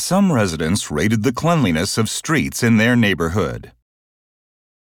Some residents rated the cleanliness of streets in their neighborhood.